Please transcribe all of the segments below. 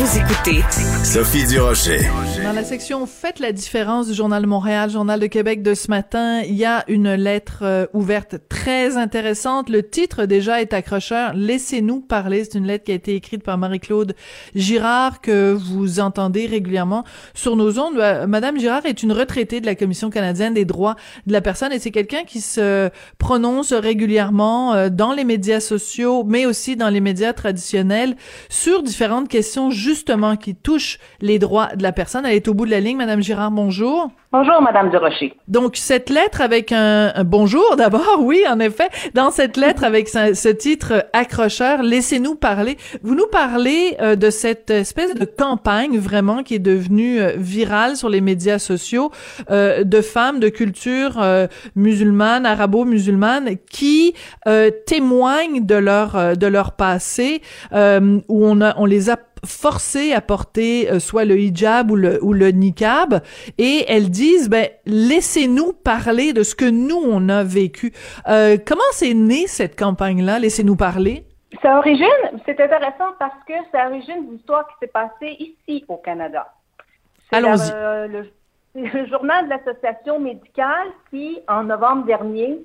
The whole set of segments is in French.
Vous écoutez Sophie Durocher. Dans la section Faites la différence du Journal de Montréal, Journal de Québec de ce matin, il y a une lettre euh, ouverte très intéressante. Le titre déjà est accrocheur. Laissez-nous parler. C'est une lettre qui a été écrite par Marie-Claude Girard que vous entendez régulièrement sur nos ondes. Euh, Madame Girard est une retraitée de la Commission canadienne des droits de la personne et c'est quelqu'un qui se prononce régulièrement euh, dans les médias sociaux, mais aussi dans les médias traditionnels sur différentes questions justement qui touchent les droits de la personne. Elle est au bout de la ligne. Madame Girard, bonjour. Bonjour, Madame Durocher. Donc, cette lettre avec un, un bonjour d'abord, oui, en effet. Dans cette lettre avec ce, ce titre accrocheur, Laissez-nous parler. Vous nous parlez euh, de cette espèce de campagne vraiment qui est devenue euh, virale sur les médias sociaux euh, de femmes de culture euh, musulmane, arabo-musulmane, qui euh, témoignent de leur de leur passé, où on a on les a forcées à porter euh, soit le hijab ou le, ou le niqab et elles disent ben laissez-nous parler de ce que nous on a vécu. Euh, comment c'est né cette campagne là Laissez-nous parler? Ça origine, c'est intéressant parce que ça origine d'une histoire qui s'est passée ici au Canada. Allons-y. Euh, le, le journal de l'association médicale qui, en novembre dernier,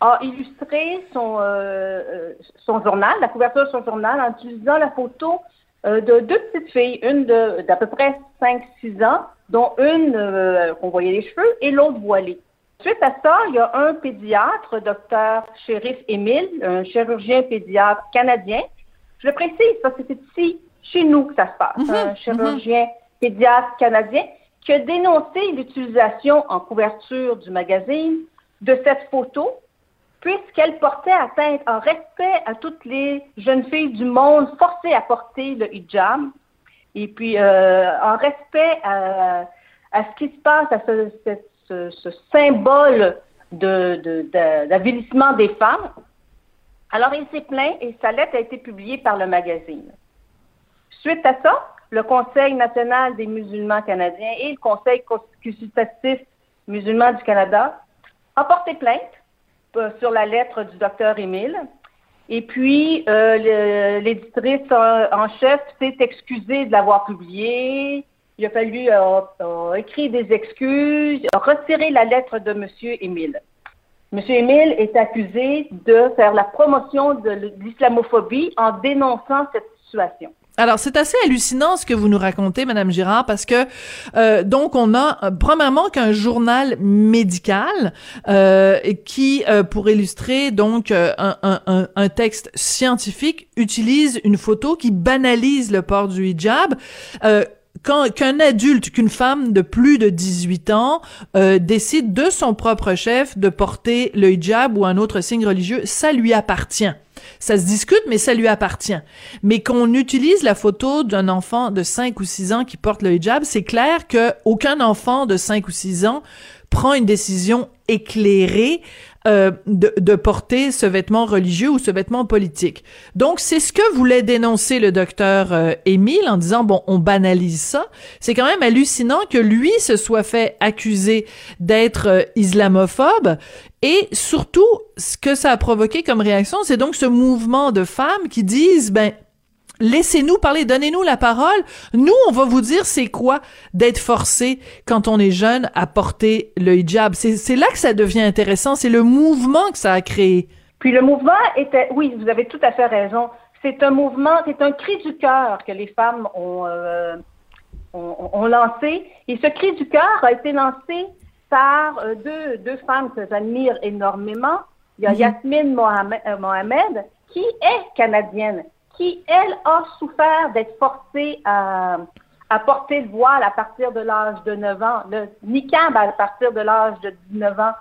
a illustré son, euh, son journal, la couverture de son journal, en utilisant la photo euh, de deux petites filles, une d'à peu près 5-6 ans, dont une euh, qu'on voyait les cheveux et l'autre voilée. Suite à ça, il y a un pédiatre, docteur Shérif Émile, un chirurgien pédiatre canadien. Je le précise parce que c'est ici, chez nous, que ça se passe. Mhm, Un chirurgien pédiatre canadien qui a dénoncé l'utilisation en couverture du magazine de cette photo puisqu'elle portait atteinte en respect à toutes les jeunes filles du monde forcées à porter le hijab, et puis euh, en respect à, à, ce qui se passe, à ce, ce, symbole de, de, de, d'avilissement des femmes. Alors il s'est plaint et sa lettre a été publiée par le magazine. Suite à ça, le Conseil national des musulmans canadiens et le Conseil consultatif musulman du Canada ont porté plainte sur la lettre du docteur Émile. Et puis, euh, l'éditrice en chef s'est excusée de l'avoir publié. Il a fallu euh, euh, écrire des excuses, retirer la lettre de M. Émile. M. Émile est accusé de faire la promotion de l'islamophobie en dénonçant cette situation. Alors, c'est assez hallucinant ce que vous nous racontez, Madame Girard, parce que euh, donc on a euh, premièrement qu'un journal médical euh, qui, pour illustrer donc un, texte scientifique, utilise une photo qui banalise le port du hijab. Qu'un adulte, qu'une femme de plus de 18 ans euh, décide de son propre chef de porter le hijab ou un autre signe religieux, ça lui appartient. Ça se discute, mais ça lui appartient. Mais qu'on utilise la photo d'un enfant de 5 ou 6 ans qui porte le hijab, c'est clair que aucun enfant de 5 ou 6 ans prend une décision éclairée euh, de, porter ce vêtement religieux ou ce vêtement politique. Donc, c'est ce que voulait dénoncer le docteur euh, Émile en disant, bon, on banalise ça. C'est quand même hallucinant que lui se soit fait accuser d'être euh, islamophobe. Et surtout, ce que ça a provoqué comme réaction, c'est donc ce mouvement de femmes qui disent, ben, Laissez-nous parler, donnez-nous la parole. Nous, on va vous dire c'est quoi d'être forcé quand on est jeune à porter le hijab. C'est là que ça devient intéressant. C'est le mouvement que ça a créé. Puis le mouvement était, oui, vous avez tout à fait raison. C'est un mouvement, c'est un cri du cœur que les femmes ont, euh, ont, ont, lancé. Et ce cri du cœur a été lancé par euh, deux, deux femmes que j'admire énormément. Il y a mm -hmm. Yasmine Mohamed, euh, Mohamed, qui est canadienne qui, elle, a souffert d'être forcée à, à, porter le voile à partir de l'âge de 9 ans, le niqab à partir de l'âge de 19 ans.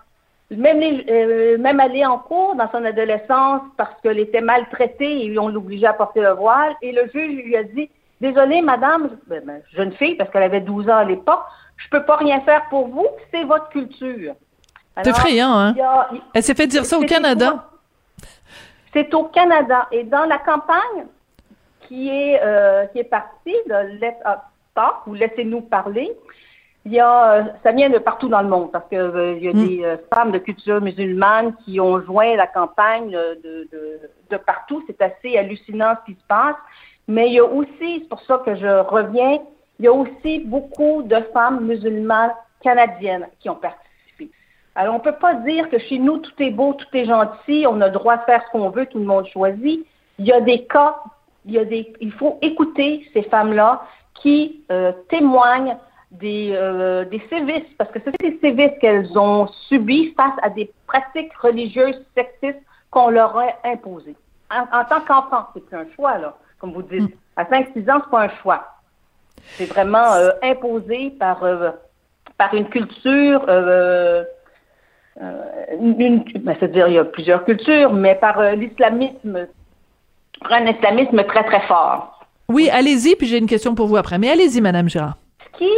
même, euh, même aller en cours dans son adolescence parce qu'elle était maltraitée et on l'obligeait à porter le voile. Et le juge lui a dit, désolée, madame, ben, ben, jeune fille, parce qu'elle avait 12 ans à l'époque, je peux pas rien faire pour vous, c'est votre culture. C'est effrayant, hein? Elle s'est fait dire ça au Canada. C'est au Canada. Et dans la campagne qui est, euh, qui est partie de Let Us Talk, ou Laissez-nous parler, il y a, euh, ça vient de partout dans le monde parce qu'il euh, y a mm. des euh, femmes de culture musulmane qui ont joint la campagne de, de, de partout. C'est assez hallucinant ce qui se passe. Mais il y a aussi, c'est pour ça que je reviens, il y a aussi beaucoup de femmes musulmanes canadiennes qui ont participé. Alors, on ne peut pas dire que chez nous, tout est beau, tout est gentil, on a le droit de faire ce qu'on veut, tout le monde choisit. Il y a des cas, il, y a des, il faut écouter ces femmes-là qui témoignent des, euh, des sévices, parce que c'est ces sévices qu'elles ont subis face à des pratiques religieuses sexistes qu'on leur a imposées. En, tant qu'enfant, c'est un choix, là, comme vous dites. Hmm. À 5-6 ans, c'est pas un choix. C'est vraiment euh, imposé par, euh, par une culture, euh, une, ben, c'est-à-dire il y a plusieurs cultures, mais par l'islamisme, un islamisme très, très fort. Oui, allez-y, puis j'ai une question pour vous après. Mais allez-y, Madame Gérard. Ce qui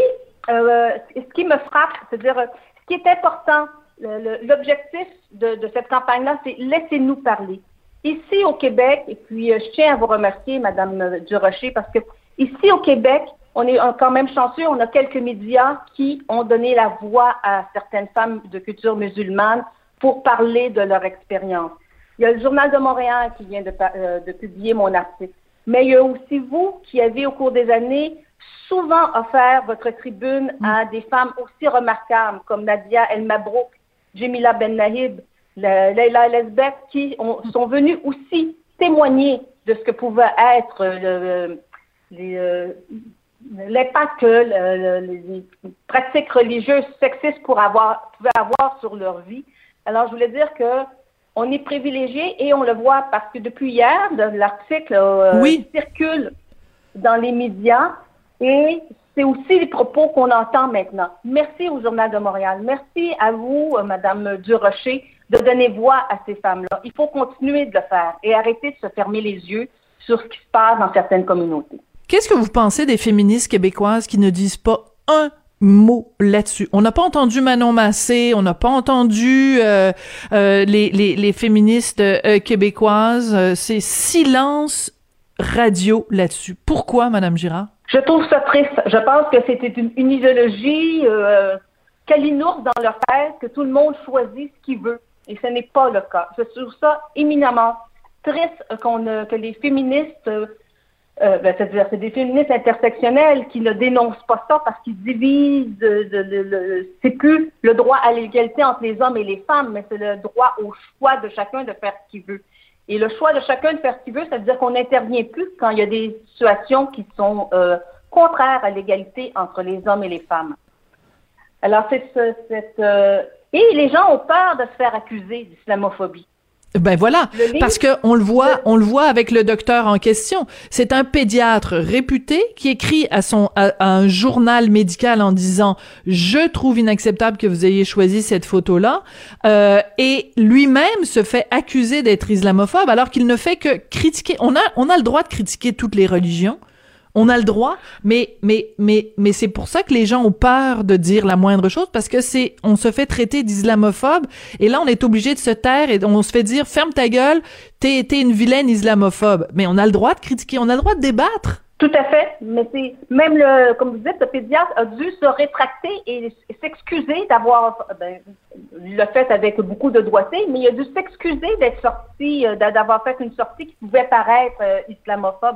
euh, ce qui me frappe, c'est-à-dire ce qui est important, l'objectif de, cette campagne-là, c'est laissez-nous parler. Ici au Québec, et puis euh, je tiens à vous remercier, Madame Durocher, parce que ici au Québec, on est quand même chanceux, on a quelques médias qui ont donné la voix à certaines femmes de culture musulmane pour parler de leur expérience. Il y a le Journal de Montréal qui vient de, euh, de publier mon article. Mais il y a aussi vous qui avez, au cours des années, souvent offert votre tribune à mm. des femmes aussi remarquables comme Nadia El Mabrouk, Jemila Ben Nahib, Leila Lesbeth, qui sont venues aussi témoigner de ce que pouvait être euh, l'impact que les pratiques religieuses sexistes pour avoir, pouvaient avoir sur leur vie. Alors, je voulais dire que on est privilégié et on le voit parce que depuis hier, l'article euh, circule dans les médias et c'est aussi les propos qu'on entend maintenant. Merci au Journal de Montréal. Merci à vous, euh, Madame Durocher, de donner voix à ces femmes-là. Il faut continuer de le faire et arrêter de se fermer les yeux sur ce qui se passe dans certaines communautés. Qu'est-ce que vous pensez des féministes québécoises qui ne disent pas un mot là-dessus? On n'a pas entendu Manon Massé, on n'a pas entendu euh, euh, les, les, les, féministes québécoises. C'est silence radio là-dessus. Pourquoi, Madame Girard? Je trouve ça triste. Je pense que c'était une, idéologie euh, calinourde dans leur tête, que tout le monde choisit ce qu'il veut. Et ce n'est pas le cas. Je trouve ça éminemment triste qu'on, que les féministes, euh, ben, c'est des féministes intersectionnelles qui ne dénoncent pas ça parce qu'ils divisent. De, c'est plus le droit à l'égalité entre les hommes et les femmes, mais c'est le droit au choix de chacun de faire ce qu'il veut. Et le choix de chacun de faire ce qu'il veut, ça veut dire qu'on n'intervient plus quand il y a des situations qui sont euh, contraires à l'égalité entre les hommes et les femmes. Alors, c'est cette... Euh, et les gens ont peur de se faire accuser d'islamophobie. Ben voilà, parce que on le voit, on le voit avec le docteur en question. C'est un pédiatre réputé qui écrit à son à, un journal médical en disant je trouve inacceptable que vous ayez choisi cette photo là, euh, et lui-même se fait accuser d'être islamophobe alors qu'il ne fait que critiquer. On a on a le droit de critiquer toutes les religions. On a le droit, mais mais mais mais c'est pour ça que les gens ont peur de dire la moindre chose parce que c'est on se fait traiter d'islamophobe et là on est obligé de se taire et on se fait dire ferme ta gueule, t'es t'es une vilaine islamophobe. Mais on a le droit de critiquer, on a le droit de débattre. Tout à fait, mais c'est même le comme vous dites, le pédiatre a dû se rétracter et s'excuser d'avoir ben, le fait avec beaucoup de doigté, mais il a dû s'excuser d'être sorti, euh, d'avoir fait une sortie qui pouvait paraître euh, islamophobe.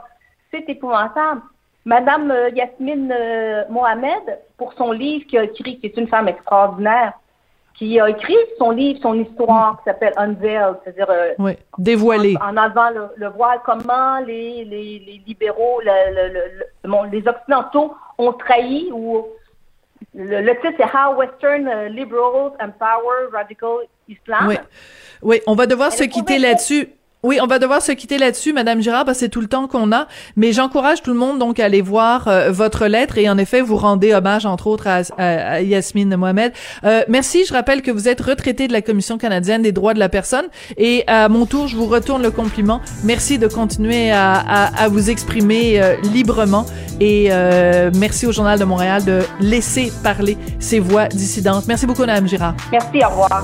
C'est épouvantable. Madame euh, Yasmine euh, Mohamed, pour son livre qui a écrit, qui est une femme extraordinaire, qui a écrit son livre, son histoire, qui s'appelle Unveiled, c'est-à-dire euh, oui, dévoilé. En, enlevant le, voile, comment les, les, les libéraux, le, les occidentaux ont trahi ou le, titre c'est How Western Liberals Empower Radical Islam. Oui, oui on va devoir se quitter là-dessus. Oui, on va devoir se quitter là-dessus, Madame Girard, parce que c'est tout le temps qu'on a. Mais j'encourage tout le monde donc à aller voir euh, votre lettre et en effet, vous rendez hommage entre autres à, Yasmine Mohamed. Euh, merci. Je rappelle que vous êtes retraité de la Commission canadienne des droits de la personne et à mon tour, je vous retourne le compliment. Merci de continuer à, à, à vous exprimer euh, librement et euh, merci au Journal de Montréal de laisser parler ces voix dissidentes. Merci beaucoup, Madame Girard. Merci. Au revoir.